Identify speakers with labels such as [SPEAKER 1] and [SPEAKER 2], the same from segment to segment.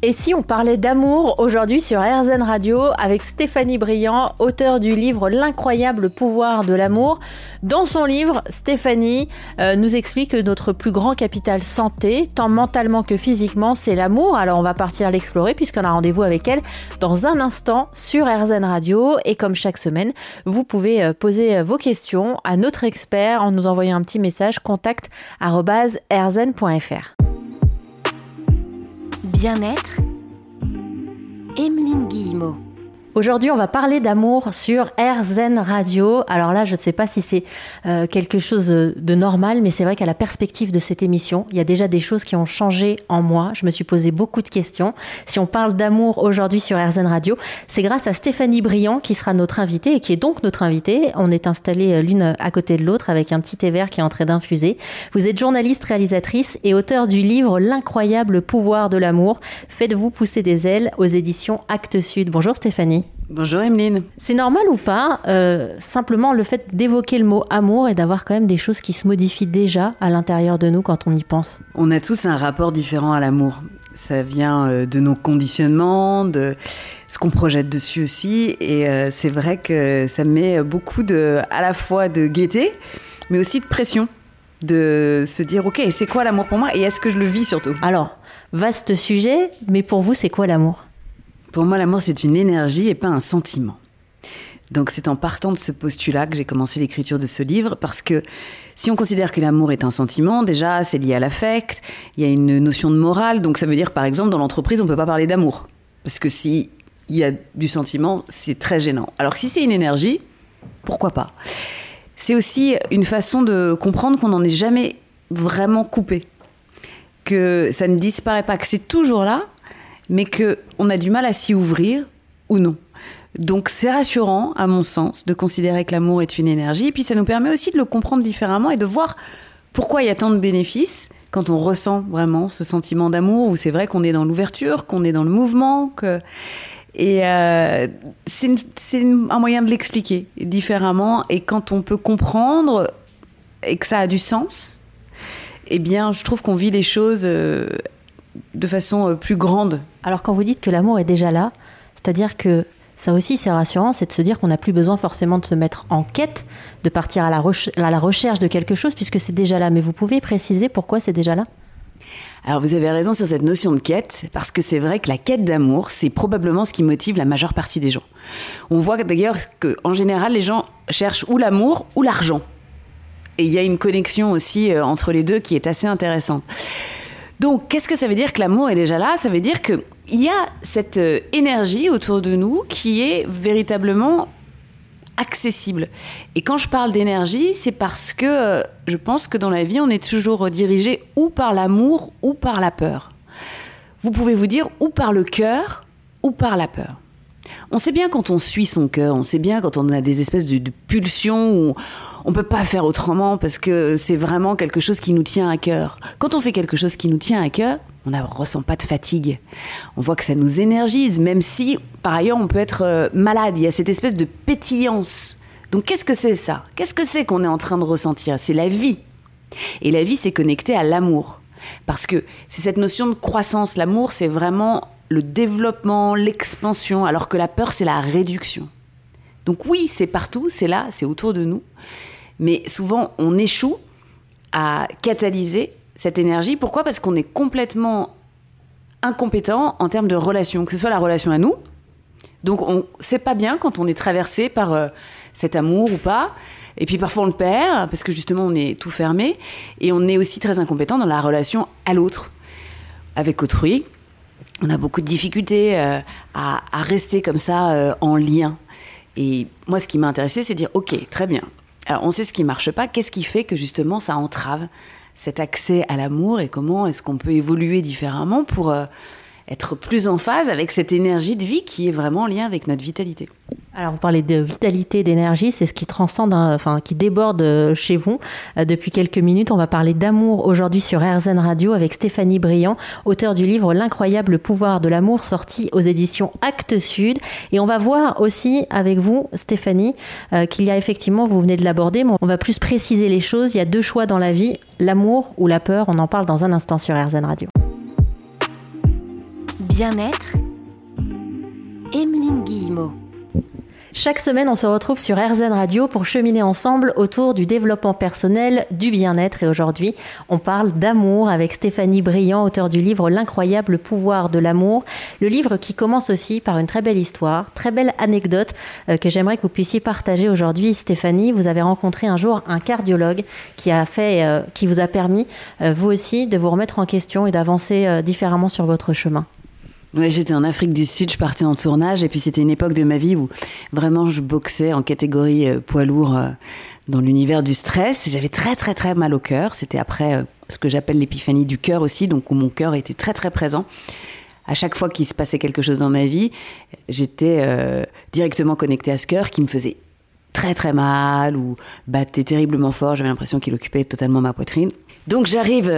[SPEAKER 1] Et si on parlait d'amour aujourd'hui sur RZN Radio avec Stéphanie Briand, auteure du livre L'incroyable pouvoir de l'amour. Dans son livre, Stéphanie euh, nous explique que notre plus grand capital santé, tant mentalement que physiquement, c'est l'amour. Alors on va partir l'explorer puisqu'on a rendez-vous avec elle dans un instant sur RZN Radio. Et comme chaque semaine, vous pouvez euh, poser euh, vos questions à notre expert en nous envoyant un petit message contact
[SPEAKER 2] Bien-être. Emeline Guillemot.
[SPEAKER 1] Aujourd'hui, on va parler d'amour sur RZN Radio. Alors là, je ne sais pas si c'est euh, quelque chose de normal, mais c'est vrai qu'à la perspective de cette émission, il y a déjà des choses qui ont changé en moi. Je me suis posé beaucoup de questions. Si on parle d'amour aujourd'hui sur RZN Radio, c'est grâce à Stéphanie Briand qui sera notre invitée et qui est donc notre invitée. On est installés euh, l'une à côté de l'autre avec un petit thé vert qui est en train d'infuser. Vous êtes journaliste, réalisatrice et auteur du livre L'incroyable pouvoir de l'amour. Faites-vous pousser des ailes aux éditions Actes Sud. Bonjour Stéphanie.
[SPEAKER 3] Bonjour Emeline.
[SPEAKER 1] C'est normal ou pas, euh, simplement le fait d'évoquer le mot amour et d'avoir quand même des choses qui se modifient déjà à l'intérieur de nous quand on y pense
[SPEAKER 3] On a tous un rapport différent à l'amour. Ça vient euh, de nos conditionnements, de ce qu'on projette dessus aussi. Et euh, c'est vrai que ça met beaucoup de, à la fois de gaieté, mais aussi de pression. De se dire, ok, c'est quoi l'amour pour moi et est-ce que je le vis surtout?
[SPEAKER 1] Alors, vaste sujet, mais pour vous, c'est quoi l'amour?
[SPEAKER 3] Pour moi, l'amour, c'est une énergie et pas un sentiment. Donc c'est en partant de ce postulat que j'ai commencé l'écriture de ce livre, parce que si on considère que l'amour est un sentiment, déjà c'est lié à l'affect, il y a une notion de morale, donc ça veut dire par exemple dans l'entreprise on ne peut pas parler d'amour, parce que si il y a du sentiment, c'est très gênant. Alors que si c'est une énergie, pourquoi pas? C'est aussi une façon de comprendre qu'on n'en est jamais vraiment coupé, que ça ne disparaît pas, que c'est toujours là, mais qu'on a du mal à s'y ouvrir ou non. Donc c'est rassurant, à mon sens, de considérer que l'amour est une énergie, et puis ça nous permet aussi de le comprendre différemment et de voir pourquoi il y a tant de bénéfices quand on ressent vraiment ce sentiment d'amour, où c'est vrai qu'on est dans l'ouverture, qu'on est dans le mouvement. Et euh, c'est un moyen de l'expliquer différemment. Et quand on peut comprendre et que ça a du sens, eh bien, je trouve qu'on vit les choses euh, de façon euh, plus grande.
[SPEAKER 1] Alors quand vous dites que l'amour est déjà là, c'est-à-dire que ça aussi c'est rassurant, c'est de se dire qu'on n'a plus besoin forcément de se mettre en quête, de partir à la, à la recherche de quelque chose puisque c'est déjà là. Mais vous pouvez préciser pourquoi c'est déjà là?
[SPEAKER 3] Alors vous avez raison sur cette notion de quête, parce que c'est vrai que la quête d'amour, c'est probablement ce qui motive la majeure partie des gens. On voit d'ailleurs qu'en général, les gens cherchent ou l'amour ou l'argent. Et il y a une connexion aussi euh, entre les deux qui est assez intéressante. Donc, qu'est-ce que ça veut dire que l'amour est déjà là? Ça veut dire qu'il y a cette euh, énergie autour de nous qui est véritablement accessible. Et quand je parle d'énergie, c'est parce que euh, je pense que dans la vie, on est toujours dirigé ou par l'amour ou par la peur. Vous pouvez vous dire ou par le cœur ou par la peur. On sait bien quand on suit son cœur, on sait bien quand on a des espèces de, pulsions où on peut pas faire autrement parce que c'est vraiment quelque chose qui nous tient à cœur. Quand on fait quelque chose qui nous tient à cœur, on ne ressent pas de fatigue. On voit que ça nous énergise, même si par ailleurs on peut être euh, malade. Il y a cette espèce de pétillance. Donc qu'est-ce que c'est ça? Qu'est-ce que c'est qu'on est en train de ressentir? C'est la vie. Et la vie, c'est connecté à l'amour. Parce que c'est cette notion de croissance. L'amour, c'est vraiment le développement, l'expansion, alors que la peur, c'est la réduction. Donc oui, c'est partout, c'est là, c'est autour de nous. Mais souvent, on échoue à catalyser cette énergie. Pourquoi? Parce qu'on est complètement incompétent en termes de relation, que ce soit la relation à nous. Donc on sait pas bien quand on est traversé par euh, cet amour ou pas. Et puis parfois on le perd parce que justement on est tout fermé. Et on est aussi très incompétent dans la relation à l'autre, avec autrui on a beaucoup de difficultés euh, à, rester comme ça euh, en lien. Et moi, ce qui m'a intéressé, c'est de dire, OK, très bien. Alors, on sait ce qui marche pas. Qu'est-ce qui fait que justement ça entrave cet accès à l'amour et comment est-ce qu'on peut évoluer différemment pour euh, être plus en phase avec cette énergie de vie qui est vraiment en lien avec notre vitalité.
[SPEAKER 1] Alors vous parlez de vitalité, d'énergie, c'est ce qui transcende, enfin qui déborde euh, chez vous. Euh, depuis quelques minutes, on va parler d'amour aujourd'hui sur RZN Radio avec Stéphanie Briand, auteure du livre L'incroyable pouvoir de l'amour sorti aux éditions Actes Sud. Et on va voir aussi avec vous, Stéphanie, euh, qu'il y a effectivement, vous venez de l'aborder, mais on va plus préciser les choses. Il y a deux choix dans la vie, l'amour ou la peur. On en parle dans un instant sur RZN Radio.
[SPEAKER 2] Bien-être, Emeline Guillemot.
[SPEAKER 1] Chaque semaine, on se retrouve sur RZN Radio pour cheminer ensemble autour du développement personnel, du bien-être. Et aujourd'hui, on parle d'amour avec Stéphanie Briand, auteur du livre L'incroyable pouvoir de l'amour. Le livre qui commence aussi par une très belle histoire, très belle anecdote euh, que j'aimerais que vous puissiez partager aujourd'hui. Stéphanie, vous avez rencontré un jour un cardiologue qui a fait, euh, qui vous a permis, euh, vous aussi, de vous remettre en question et d'avancer différemment sur votre chemin.
[SPEAKER 3] Ouais, j'étais en Afrique du Sud, je partais en tournage et puis c'était une époque de ma vie où vraiment je boxais en catégorie euh, poids lourd euh, dans l'univers du stress. J'avais très très très mal au cœur. C'était après euh, ce que j'appelle l'épiphanie du cœur aussi, donc où mon cœur était très très présent. À chaque fois qu'il se passait quelque chose dans ma vie, j'étais directement connectée à ce cœur qui me faisait très très mal ou battait terriblement fort. J'avais l'impression qu'il occupait totalement ma poitrine. Donc j'arrive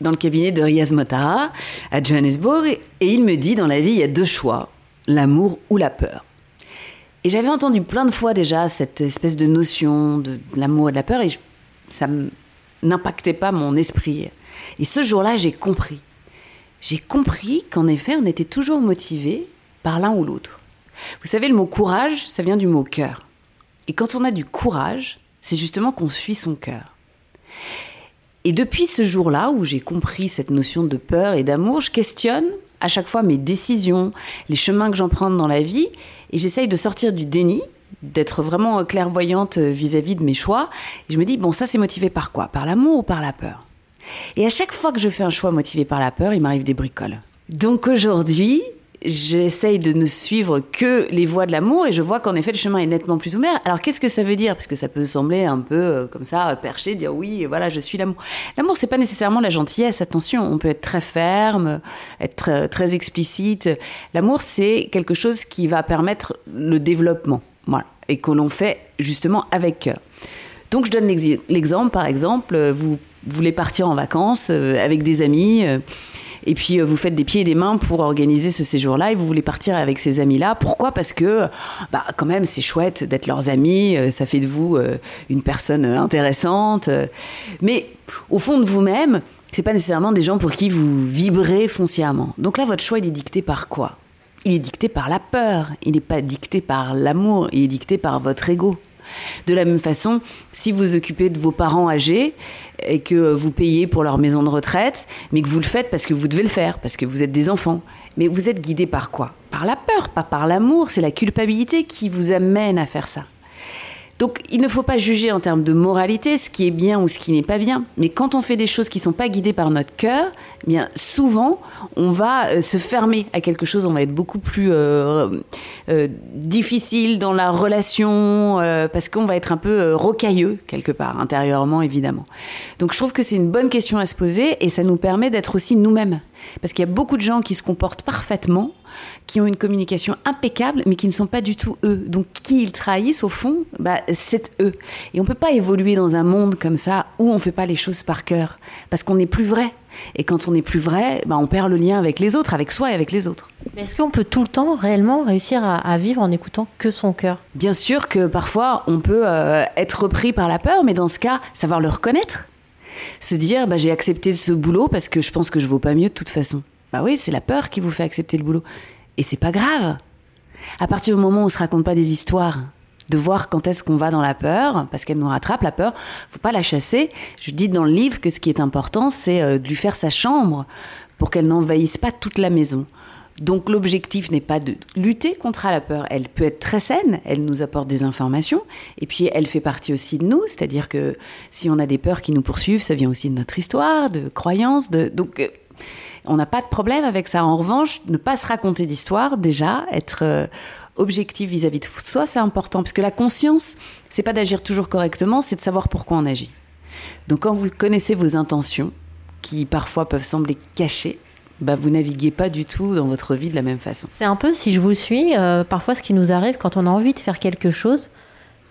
[SPEAKER 3] dans le cabinet de Riaz Motara à Johannesburg et il me dit dans la vie il y a deux choix, l'amour ou la peur. Et j'avais entendu plein de fois déjà cette espèce de notion de, l'amour et de la peur et ça n'impactait pas mon esprit. Et ce jour-là, j'ai compris. J'ai compris qu'en effet, on était toujours motivé par l'un ou l'autre. Vous savez, le mot courage, ça vient du mot cœur. Et quand on a du courage, c'est justement qu'on suit son cœur. Et depuis ce jour-là où j'ai compris cette notion de peur et d'amour, je questionne à chaque fois mes décisions, les chemins que j'emprunte dans la vie, et j'essaye de sortir du déni, d'être vraiment clairvoyante vis-à-vis de mes choix. Et je me dis, bon, ça c'est motivé par quoi? Par l'amour ou par la peur? Et à chaque fois que je fais un choix motivé par la peur, il m'arrive des bricoles. Donc aujourd'hui, j'essaye de ne suivre que les voies de l'amour et je vois qu'en effet le chemin est nettement plus ouvert. Alors qu'est-ce que ça veut dire? Parce que ça peut sembler un peu euh, comme ça perché, dire oui, voilà, je suis l'amour. L'amour, c'est pas nécessairement la gentillesse. Attention, on peut être très ferme, être très, explicite. L'amour, c'est quelque chose qui va permettre le développement, voilà, et que l'on fait justement avec cœur. Donc je donne l'exemple, par exemple, vous voulez partir en vacances euh, avec des amis. Et puis euh, vous faites des pieds et des mains pour organiser ce séjour-là et vous voulez partir avec ces amis-là. Pourquoi? Parce que, bah, quand même, c'est chouette d'être leurs amis, euh, ça fait de vous euh, une personne intéressante. Mais au fond de vous-même, c'est pas nécessairement des gens pour qui vous vibrez foncièrement. Donc là, votre choix, il est dicté par quoi? Il est dicté par la peur, il n'est pas dicté par l'amour, il est dicté par votre ego. De la même façon, si vous occupez de vos parents âgés et que vous payez pour leur maison de retraite, mais que vous le faites parce que vous devez le faire, parce que vous êtes des enfants, mais vous êtes guidé par quoi? Par la peur, pas par l'amour, c'est la culpabilité qui vous amène à faire ça. Donc il ne faut pas juger en termes de moralité ce qui est bien ou ce qui n'est pas bien. Mais quand on fait des choses qui ne sont pas guidées par notre cœur, eh bien souvent on va euh, se fermer à quelque chose, on va être beaucoup plus euh, euh, difficile dans la relation parce qu'on va être un peu rocailleux quelque part intérieurement évidemment. Donc je trouve que c'est une bonne question à se poser et ça nous permet d'être aussi nous-mêmes. Parce qu'il y a beaucoup de gens qui se comportent parfaitement, qui ont une communication impeccable, mais qui ne sont pas du tout eux. Donc, qui ils trahissent, au fond, bah, c'est eux. Et on ne peut pas évoluer dans un monde comme ça où on ne fait pas les choses par cœur, parce qu'on n'est plus vrai. Et quand on n'est plus vrai, bah, on perd le lien avec les autres, avec soi et avec les autres.
[SPEAKER 1] Est-ce qu'on peut tout le temps réellement réussir à, vivre en écoutant que son cœur?
[SPEAKER 3] Bien sûr que parfois on peut euh, être repris par la peur, mais dans ce cas, savoir le reconnaître se dire bah, j'ai accepté ce boulot parce que je pense que je vaux pas mieux de toute façon. Bah oui, c'est la peur qui vous fait accepter le boulot. Et c'est pas grave. À partir du moment où on se raconte pas des histoires, de voir quand est-ce qu'on va dans la peur, parce qu'elle nous rattrape, la peur, faut pas la chasser. Je dis dans le livre que ce qui est important, c'est euh, de lui faire sa chambre pour qu'elle n'envahisse pas toute la maison. Donc l'objectif n'est pas de lutter contre la peur. Elle peut être très saine, elle nous apporte des informations, et puis elle fait partie aussi de nous, c'est-à-dire que si on a des peurs qui nous poursuivent, ça vient aussi de notre histoire, de croyances, donc euh, on n'a pas de problème avec ça. En revanche, ne pas se raconter d'histoire, déjà, être euh, objectif vis-à-vis de soi, c'est important, parce que la conscience, c'est pas d'agir toujours correctement, c'est de savoir pourquoi on agit. Donc quand vous connaissez vos intentions, qui parfois peuvent sembler cachées, bah, vous naviguez pas du tout dans votre vie de la même façon.
[SPEAKER 1] C'est un peu, si je vous suis, euh, parfois ce qui nous arrive quand on a envie de faire quelque chose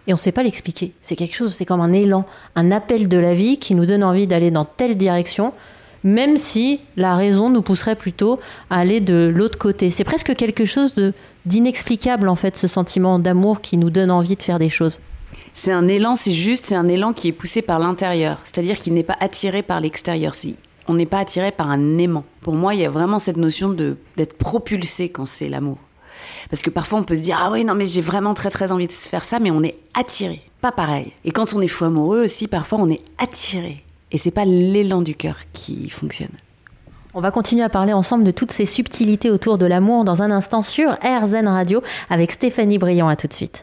[SPEAKER 1] et on ne sait pas l'expliquer. C'est quelque chose, c'est comme un élan, un appel de la vie qui nous donne envie d'aller dans telle direction, même si la raison nous pousserait plutôt à aller de l'autre côté. C'est presque quelque chose de d'inexplicable en fait, ce sentiment d'amour qui nous donne envie de faire des choses.
[SPEAKER 3] C'est un élan, c'est juste, c'est un élan qui est poussé par l'intérieur, c'est-à-dire qu'il n'est pas attiré par l'extérieur. Si on n'est pas attiré par un aimant. Pour moi, il y a vraiment cette notion de d'être propulsé quand c'est l'amour. Parce que parfois on peut se dire ah oui non mais j'ai vraiment très très envie de faire ça, mais on est attiré, pas pareil. Et quand on est fou amoureux aussi, parfois on est attiré. Et c'est pas l'élan du cœur qui fonctionne.
[SPEAKER 1] On va continuer à parler ensemble de toutes ces subtilités autour de l'amour dans un instant sur RZN Radio avec Stéphanie Briand. À tout de suite.